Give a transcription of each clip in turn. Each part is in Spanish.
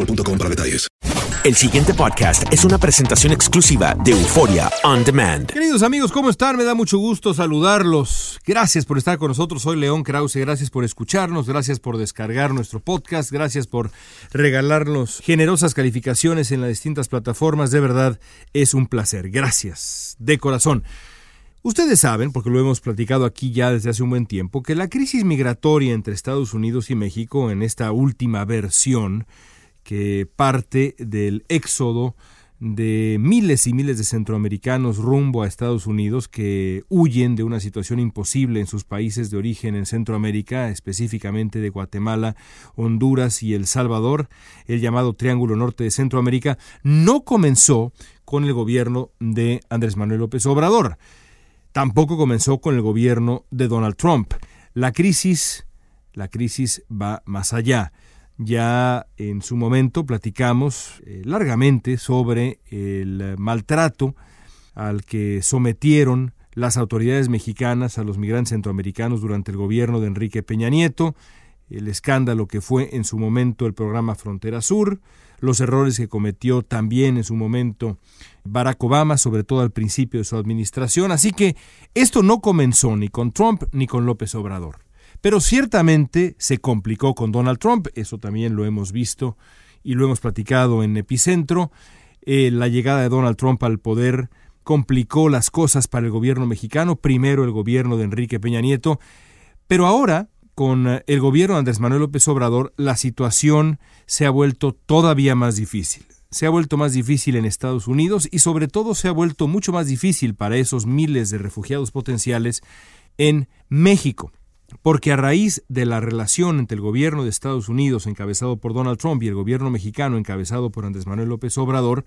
boostmobile.com para detalles. El siguiente podcast es una presentación exclusiva de Euforia On Demand. Queridos amigos, ¿cómo están? Me da mucho gusto saludarlos. Gracias por estar con nosotros. Soy León Krause. Gracias por escucharnos. Gracias por descargar nuestro podcast. Gracias por regalarnos generosas calificaciones en las distintas plataformas. De verdad, es un placer. Gracias. De corazón. Ustedes saben, porque lo hemos platicado aquí ya desde hace un buen tiempo, que la crisis migratoria entre Estados Unidos y México en esta última versión que parte del éxodo de miles y miles de centroamericanos rumbo a Estados Unidos que huyen de una situación imposible en sus países de origen en Centroamérica, específicamente de Guatemala, Honduras y El Salvador, el llamado Triángulo Norte de Centroamérica, no comenzó con el gobierno de Andrés Manuel López Obrador. Tampoco comenzó con el gobierno de Donald Trump. La crisis, la crisis va más allá. Ya en su momento platicamos eh, largamente sobre el maltrato al que sometieron las autoridades mexicanas a los migrantes centroamericanos durante el gobierno de Enrique Peña Nieto, el escándalo que fue en su momento el programa Frontera Sur, los errores que cometió también en su momento Barack Obama, sobre todo al principio de su administración. Así que esto no comenzó ni con Trump ni con López Obrador. Pero ciertamente se complicó con Donald Trump, eso también lo hemos visto y lo hemos platicado en Epicentro. Eh, la llegada de Donald Trump al poder complicó las cosas para el gobierno mexicano, primero el gobierno de Enrique Peña Nieto, pero ahora, con el gobierno de Andrés Manuel López Obrador, la situación se ha vuelto todavía más difícil. Se ha vuelto más difícil en Estados Unidos y sobre todo se ha vuelto mucho más difícil para esos miles de refugiados potenciales en México porque a raíz de la relación entre el gobierno de Estados Unidos encabezado por Donald Trump y el gobierno mexicano encabezado por Andrés Manuel López Obrador,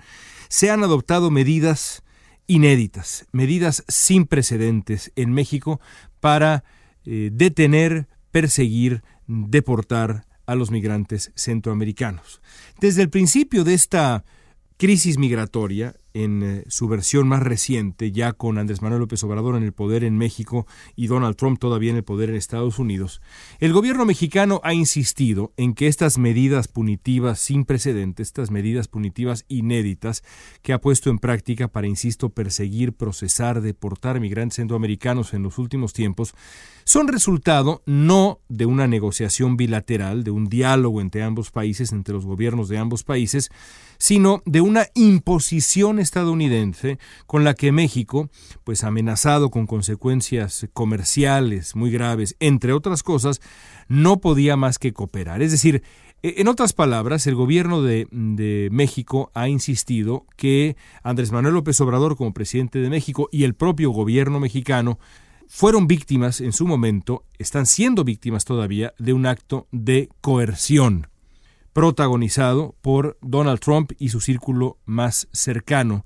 se han adoptado medidas inéditas, medidas sin precedentes en México para eh, detener, perseguir, deportar a los migrantes centroamericanos. Desde el principio de esta crisis migratoria, en eh, su versión más reciente, ya con Andrés Manuel López Obrador en el poder en México y Donald Trump todavía en el poder en Estados Unidos, el gobierno mexicano ha insistido en que estas medidas punitivas sin precedentes, estas medidas punitivas inéditas que ha puesto en práctica para, insisto, perseguir, procesar, deportar migrantes centroamericanos en los últimos tiempos, son resultado no de una negociación bilateral, de un diálogo entre ambos países, entre los gobiernos de ambos países, sino de una imposición estadounidense con la que México, pues amenazado con consecuencias comerciales muy graves, entre otras cosas, no podía más que cooperar. Es decir, E, en otras palabras, el gobierno de, de, México ha insistido que Andrés Manuel López Obrador como presidente de México y el propio gobierno mexicano fueron víctimas en su momento, están siendo víctimas todavía, de un acto de coerción protagonizado por Donald Trump y su círculo más cercano,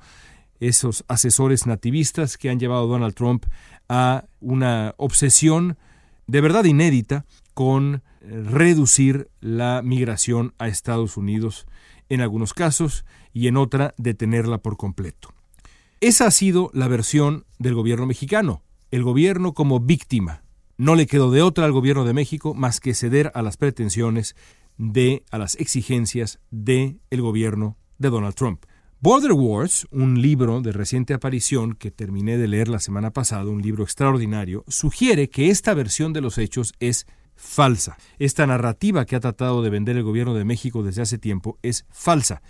esos asesores nativistas que han llevado a Donald Trump a una obsesión de verdad inédita con reducir la migración a Estados Unidos en algunos casos y en otra detenerla por completo. Esa ha sido la versión del gobierno mexicano, el gobierno como víctima. No le quedó de otra al gobierno de México más que ceder a las pretensiones de a las exigencias del el gobierno de Donald Trump. Border Wars, un libro de reciente aparición que terminé de leer la semana pasada, un libro extraordinario, sugiere que esta versión de los hechos es falsa. Esta narrativa que ha tratado de vender el gobierno de México desde hace tiempo es falsa.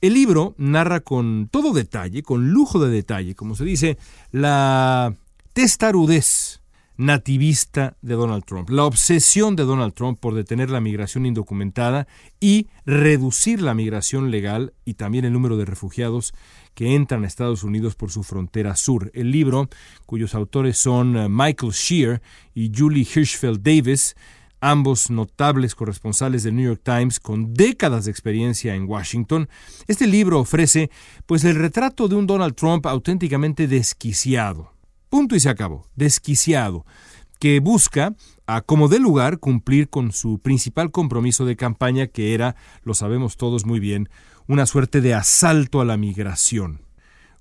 El libro narra con todo detalle, con lujo de detalle, como se dice, la testarudez nativista de Donald Trump, la obsesión de Donald Trump por detener la migración indocumentada y reducir la migración legal y también el número de refugiados que entran a Estados Unidos por su frontera sur. El libro, cuyos autores son eh, Michael Shear y Julie Hirschfeld Davis, ambos notables corresponsales del New York Times con décadas de experiencia en Washington, este libro ofrece pues el retrato de un Donald Trump auténticamente desquiciado, Punto y se acabó. Desquiciado. Que busca, a como de lugar, cumplir con su principal compromiso de campaña, que era, lo sabemos todos muy bien, una suerte de asalto a la migración.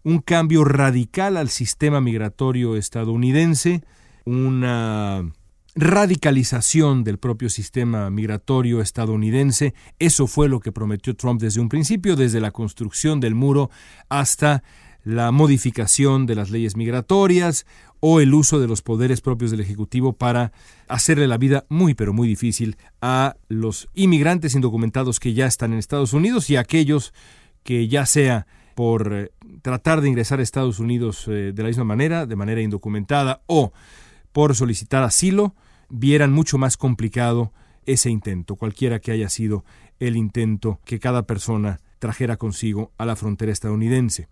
Un cambio radical al sistema migratorio estadounidense, una radicalización del propio sistema migratorio estadounidense. Eso fue lo que prometió Trump desde un principio, desde la construcción del muro hasta la modificación de las leyes migratorias o el uso de los poderes propios del Ejecutivo para hacerle la vida muy pero muy difícil a los inmigrantes indocumentados que ya están en Estados Unidos y a aquellos que ya sea por eh, tratar de ingresar a Estados Unidos eh, de la misma manera, de manera indocumentada, o por solicitar asilo, vieran mucho más complicado ese intento, cualquiera que haya sido el intento que cada persona trajera consigo a la frontera estadounidense.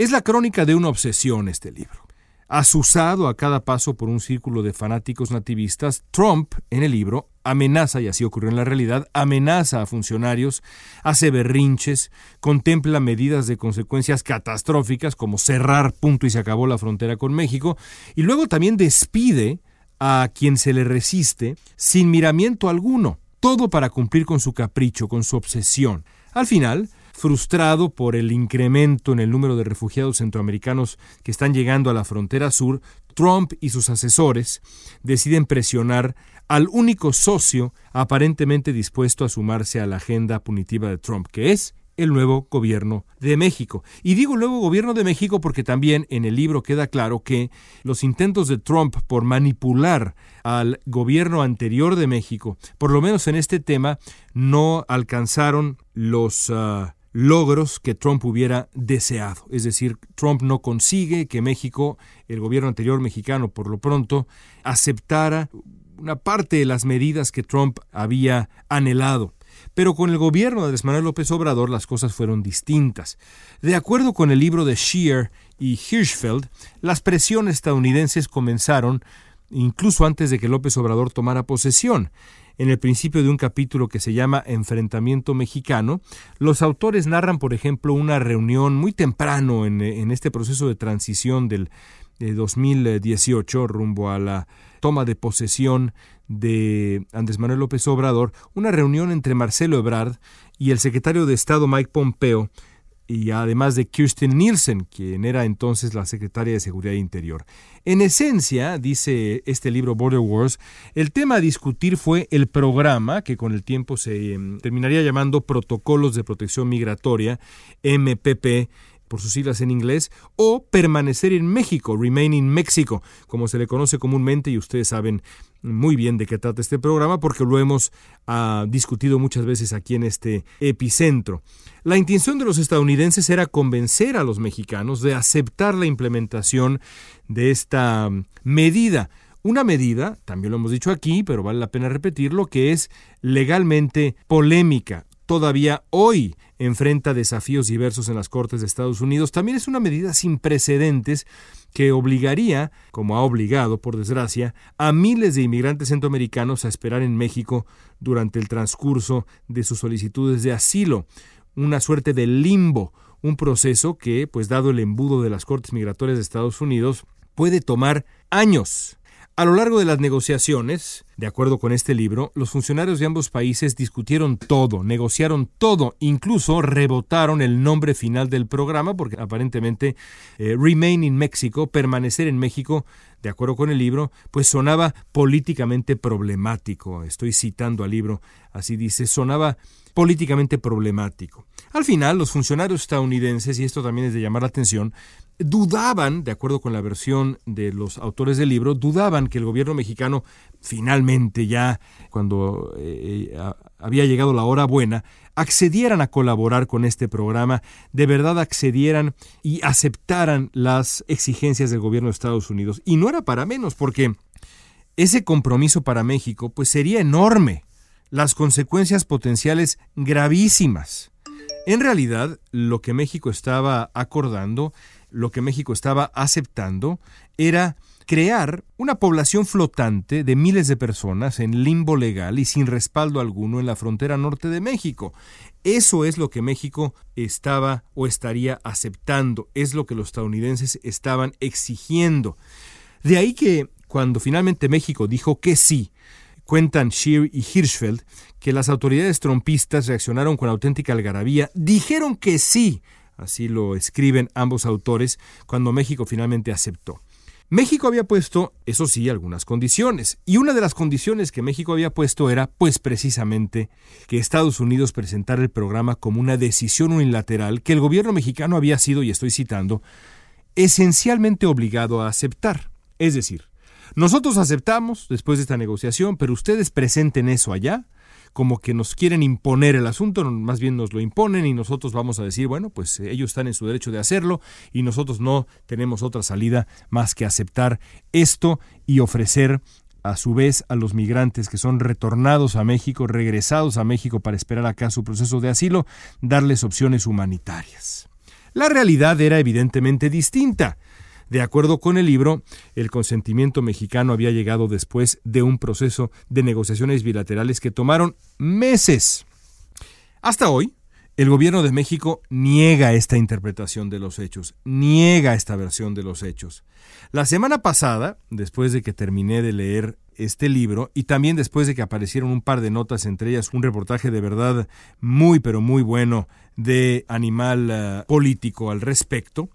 Es la crónica de una obsesión este libro. Asusado a cada paso por un círculo de fanáticos nativistas, Trump, en el libro, amenaza, y así ocurrió en la realidad, amenaza a funcionarios, hace berrinches, contempla medidas de consecuencias catastróficas como cerrar punto y se acabó la frontera con México, y luego también despide a quien se le resiste sin miramiento alguno, todo para cumplir con su capricho, con su obsesión. Al final, frustrado por el incremento en el número de refugiados centroamericanos que están llegando a la frontera sur, Trump y sus asesores deciden presionar al único socio aparentemente dispuesto a sumarse a la agenda punitiva de Trump, que es el nuevo gobierno de México. Y digo nuevo gobierno de México porque también en el libro queda claro que los intentos de Trump por manipular al gobierno anterior de México, por lo menos en este tema, no alcanzaron los ah, logros que Trump hubiera deseado. Es decir, Trump no consigue que México, el gobierno anterior mexicano por lo pronto, aceptara una parte de las medidas que Trump había anhelado. Pero con el gobierno de Andrés López Obrador las cosas fueron distintas. De acuerdo con el libro de Shear y Hirschfeld, las presiones estadounidenses comenzaron incluso antes de que López Obrador tomara posesión en el principio de un capítulo que se llama Enfrentamiento Mexicano, los autores narran, por ejemplo, una reunión muy temprano en, este proceso de transición del 2018 rumbo a la toma de posesión de Andrés Manuel López Obrador, una reunión entre Marcelo Ebrard y el secretario de Estado Mike Pompeo, y además de Kirsten Nielsen, quien era entonces la secretaria de Seguridad Interior. En esencia, dice este libro Border Wars, el tema a discutir fue el programa, que con el tiempo se em, terminaría llamando Protocolos de Protección Migratoria, MPP, por sus siglas en inglés, o permanecer en México, Remain in Mexico, como se le conoce comúnmente, y ustedes saben muy bien de qué trata este programa porque lo hemos ah, discutido muchas veces aquí en este epicentro. La intención de los estadounidenses era convencer a los mexicanos de aceptar la implementación de esta medida Una medida, también lo hemos dicho aquí, pero vale la pena repetirlo, que es legalmente polémica. Todavía hoy enfrenta desafíos diversos en las Cortes de Estados Unidos. También es una medida sin precedentes que obligaría, como ha obligado, por desgracia, a miles de inmigrantes centroamericanos a esperar en México durante el transcurso de sus solicitudes de asilo. Una suerte de limbo, un proceso que, pues dado el embudo de las Cortes Migratorias de Estados Unidos, puede tomar años. A lo largo de las negociaciones, de acuerdo con este libro, los funcionarios de ambos países discutieron todo, negociaron todo, incluso rebotaron el nombre final del programa, porque aparentemente eh, Remain in Mexico, permanecer en México, de acuerdo con el libro, pues sonaba políticamente problemático. Estoy citando al libro, así dice, sonaba políticamente problemático. Al final, los funcionarios estadounidenses, y esto también es de llamar la atención, dudaban, de acuerdo con la versión de los autores del libro, dudaban que el gobierno mexicano finalmente ya, cuando eh, había llegado la hora buena, accedieran a colaborar con este programa, de verdad accedieran y aceptaran las exigencias del gobierno de Estados Unidos. Y no era para menos, porque ese compromiso para México pues sería enorme, las consecuencias potenciales gravísimas. En realidad, lo que México estaba acordando lo que México estaba aceptando era crear una población flotante de miles de personas en limbo legal y sin respaldo alguno en la frontera norte de México. Eso es lo que México estaba o estaría aceptando, es lo que los estadounidenses estaban exigiendo. De ahí que cuando finalmente México dijo que sí, cuentan Scheer y Hirschfeld que las autoridades trompistas reaccionaron con auténtica algarabía, dijeron que sí así lo escriben ambos autores, cuando México finalmente aceptó. México había puesto, eso sí, algunas condiciones, y una de las condiciones que México había puesto era, pues precisamente, que Estados Unidos presentara el programa como una decisión unilateral que el gobierno mexicano había sido, y estoy citando, esencialmente obligado a aceptar. Es decir, nosotros aceptamos después de esta negociación, pero ustedes presenten eso allá, como que nos quieren imponer el asunto, más bien nos lo imponen y nosotros vamos a decir, bueno, pues eh, ellos están en su derecho de hacerlo y nosotros no tenemos otra salida más que aceptar esto y ofrecer a su vez a los migrantes que son retornados a México, regresados a México para esperar acá su proceso de asilo, darles opciones humanitarias. La realidad era evidentemente distinta. De acuerdo con el libro, el consentimiento mexicano había llegado después de un proceso de negociaciones bilaterales que tomaron meses. Hasta hoy, el gobierno de México niega esta interpretación de los hechos, niega esta versión de los hechos. La semana pasada, después de que terminé de leer este libro y también después de que aparecieron un par de notas, entre ellas un reportaje de verdad muy pero muy bueno de Animal eh, Político al respecto,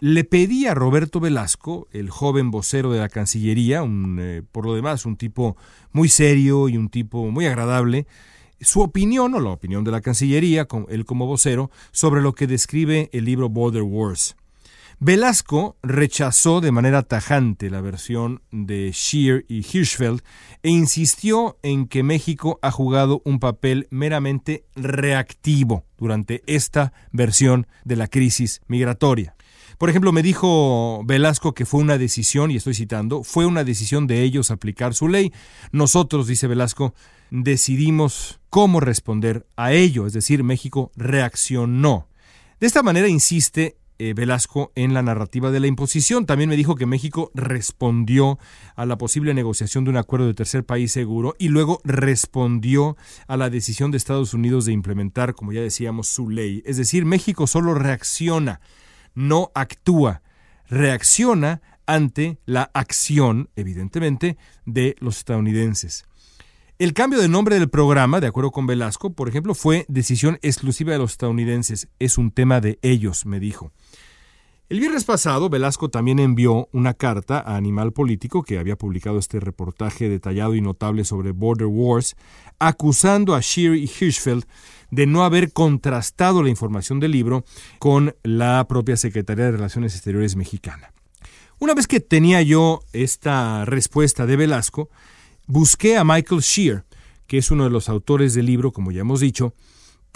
le pedí a Roberto Velasco, el joven vocero de la Cancillería, un, eh, por lo demás un tipo muy serio y un tipo muy agradable, su opinión o la opinión de la Cancillería, él como vocero, sobre lo que describe el libro Border Wars. Velasco rechazó de manera tajante la versión de Scheer y Hirschfeld e insistió en que México ha jugado un papel meramente reactivo durante esta versión de la crisis migratoria. Por ejemplo, me dijo Velasco que fue una decisión, y estoy citando, fue una decisión de ellos aplicar su ley. Nosotros, dice Velasco, decidimos cómo responder a ello, es decir, México reaccionó. De esta manera insiste eh, Velasco en la narrativa de la imposición. También me dijo que México respondió a la posible negociación de un acuerdo de tercer país seguro y luego respondió a la decisión de Estados Unidos de implementar, como ya decíamos, su ley. Es decir, México solo reacciona no actúa, reacciona ante la acción, evidentemente, de los estadounidenses. El cambio de nombre del programa, de acuerdo con Velasco, por ejemplo, fue decisión exclusiva de los estadounidenses. Es un tema de ellos, me dijo. El viernes pasado, Velasco también envió una carta a Animal Político, que había publicado este reportaje detallado y notable sobre Border Wars, acusando a Scheer y Hirschfeld de no haber contrastado la información del libro con la propia Secretaría de Relaciones Exteriores mexicana. Una vez que tenía yo esta respuesta de Velasco, busqué a Michael Shear, que es uno de los autores del libro, como ya hemos dicho,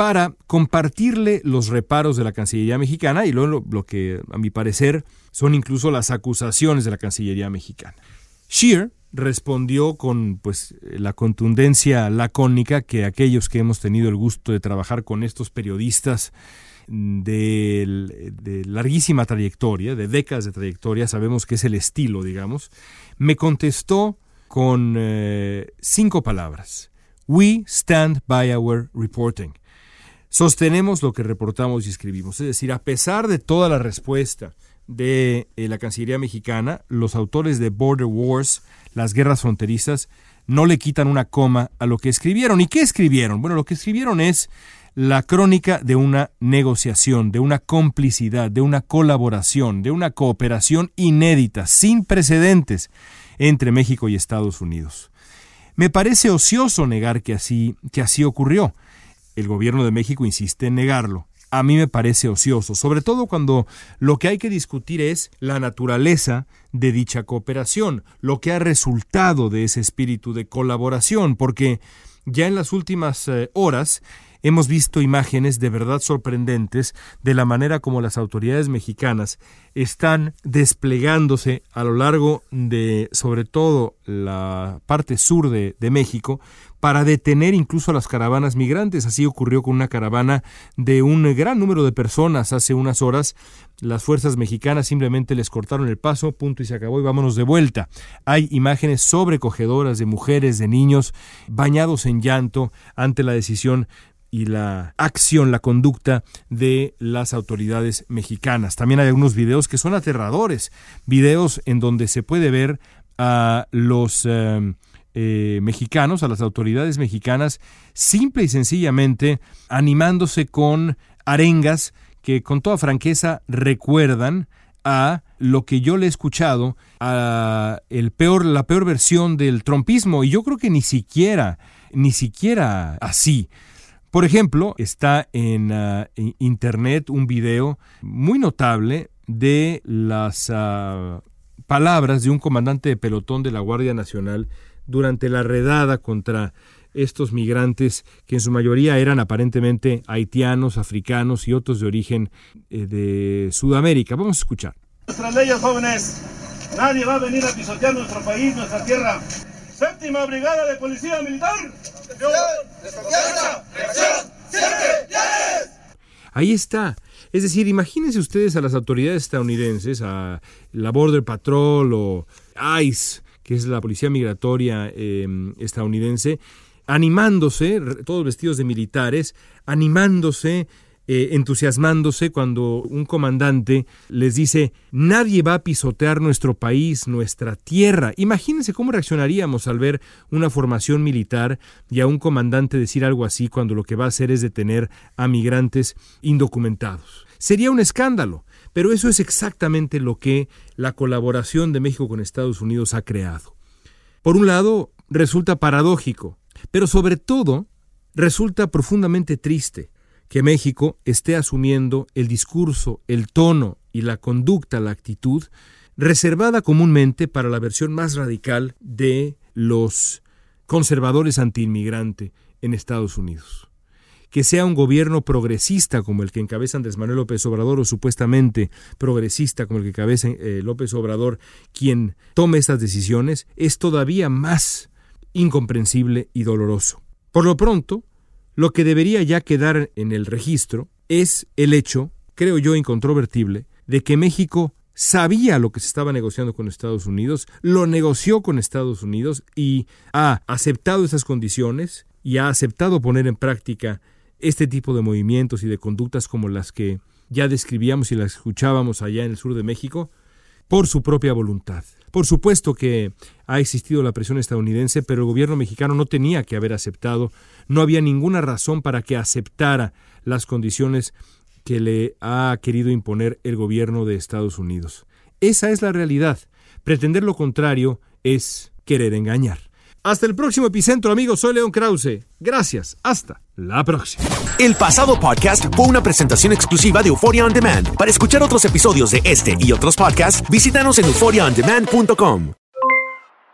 para compartirle los reparos de la Cancillería mexicana y luego lo, que, a mi parecer, son incluso las acusaciones de la Cancillería mexicana. Shear respondió con pues la contundencia lacónica que aquellos que hemos tenido el gusto de trabajar con estos periodistas de, de, larguísima trayectoria, de décadas de trayectoria, sabemos que es el estilo, digamos, me contestó con eh, cinco palabras. We stand by our reporting. Sostenemos lo que reportamos y escribimos. Es decir, a pesar de toda la respuesta de eh, la Cancillería mexicana, los autores de Border Wars, las guerras fronterizas, no le quitan una coma a lo que escribieron. ¿Y qué escribieron? Bueno, lo que escribieron es la crónica de una negociación, de una complicidad, de una colaboración, de una cooperación inédita, sin precedentes entre México y Estados Unidos. Me parece ocioso negar que así, que así ocurrió. El gobierno de México insiste en negarlo. A mí me parece ocioso, sobre todo cuando lo que hay que discutir es la naturaleza de dicha cooperación, lo que ha resultado de ese espíritu de colaboración, porque ya en las últimas eh, horas hemos visto imágenes de verdad sorprendentes de la manera como las autoridades mexicanas están desplegándose a lo largo de, sobre todo, la parte sur de, de México, para detener incluso a las caravanas migrantes. Así ocurrió con una caravana de un gran número de personas hace unas horas. Las fuerzas mexicanas simplemente les cortaron el paso, punto y se acabó y vámonos de vuelta. Hay imágenes sobrecogedoras de mujeres, de niños bañados en llanto ante la decisión y la acción, la conducta de las autoridades mexicanas. También hay algunos videos que son aterradores, videos en donde se puede ver a los eh, eh, mexicanos, a las autoridades mexicanas, simple y sencillamente animándose con arengas que con toda franqueza recuerdan a lo que yo le he escuchado a el peor la peor versión del trompismo y yo creo que ni siquiera ni siquiera así por ejemplo, está en, uh, internet un video muy notable de las uh, palabras de un comandante de pelotón de la Guardia Nacional durante la redada contra estos migrantes que en su mayoría eran aparentemente haitianos, africanos y otros de origen eh, de Sudamérica. Vamos a escuchar. Nuestras leyes jóvenes, nadie va a venir a pisotear nuestro país, nuestra tierra. Séptima Brigada de Policía Militar. Ahí está. Es decir, imagínense ustedes a las autoridades estadounidenses, a la Border Patrol o ICE, que es la policía migratoria em, estadounidense, animándose, todos vestidos de militares, animándose eh, entusiasmándose cuando un comandante les dice nadie va a pisotear nuestro país, nuestra tierra. Imagínense cómo reaccionaríamos al ver una formación militar y a un comandante decir algo así cuando lo que va a hacer es detener a migrantes indocumentados. Sería un escándalo, pero eso es exactamente lo que la colaboración de México con Estados Unidos ha creado. Por un lado, resulta paradójico, pero sobre todo resulta profundamente triste que México esté asumiendo el discurso, el tono y la conducta, la actitud, reservada comúnmente para la versión más radical de los conservadores antiinmigrante en Estados Unidos. Que sea un gobierno progresista como el que encabeza Andrés Manuel López Obrador o supuestamente progresista como el que encabeza eh, López Obrador quien tome estas decisiones es todavía más incomprensible y doloroso. Por lo pronto, lo que debería ya quedar en el registro es el hecho, creo yo incontrovertible, de que México sabía lo que se estaba negociando con Estados Unidos, lo negoció con Estados Unidos y ha aceptado esas condiciones y ha aceptado poner en práctica este tipo de movimientos y de conductas como las que ya describíamos y las escuchábamos allá en el sur de México, por su propia voluntad. Por supuesto que ha existido la presión estadounidense, pero el gobierno mexicano no tenía que haber aceptado, no había ninguna razón para que aceptara las condiciones que le ha querido imponer el gobierno de Estados Unidos. Esa es la realidad. Pretender lo contrario es querer engañar. Hasta el próximo epicentro, amigos. Soy León Krause. Gracias. Hasta la próxima. El pasado podcast fue una presentación exclusiva de Euphoria On Demand. Para escuchar otros episodios de este y otros podcasts, visítanos en euphoriaondemand.com.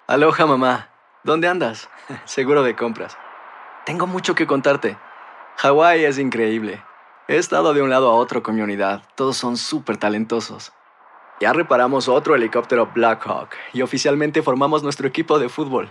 Aloha, mamá. ¿Dónde andas? Seguro de compras. Tengo mucho que contarte. Hawái es increíble. He estado de un lado a otro con mi unidad. Todos son súper talentosos. Ya reparamos otro helicóptero Blackhawk y oficialmente formamos nuestro equipo de fútbol.